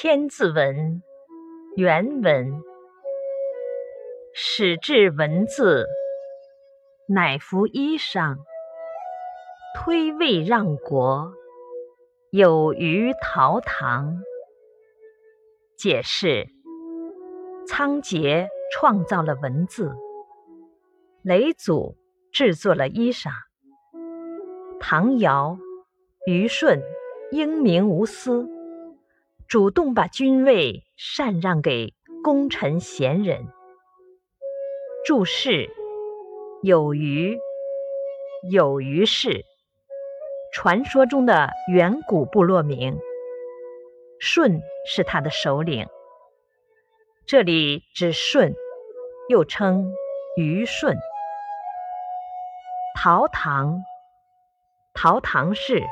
千字文》原文：始制文字，乃服衣裳，推位让国，有虞陶唐。解释：仓颉创造了文字，雷祖制作了衣裳，唐尧、虞舜英明无私。主动把君位禅让给功臣贤人。注释：有虞，有虞氏，传说中的远古部落名。舜是他的首领。这里指舜，又称虞舜。陶唐，陶唐氏，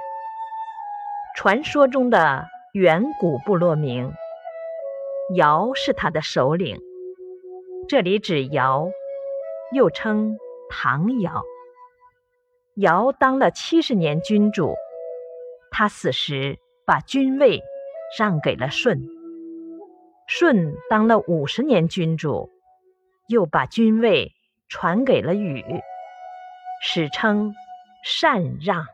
传说中的。远古部落名，尧是他的首领。这里指尧，又称唐尧。尧当了七十年君主，他死时把君位让给了舜。舜当了五十年君主，又把君位传给了禹，史称禅让。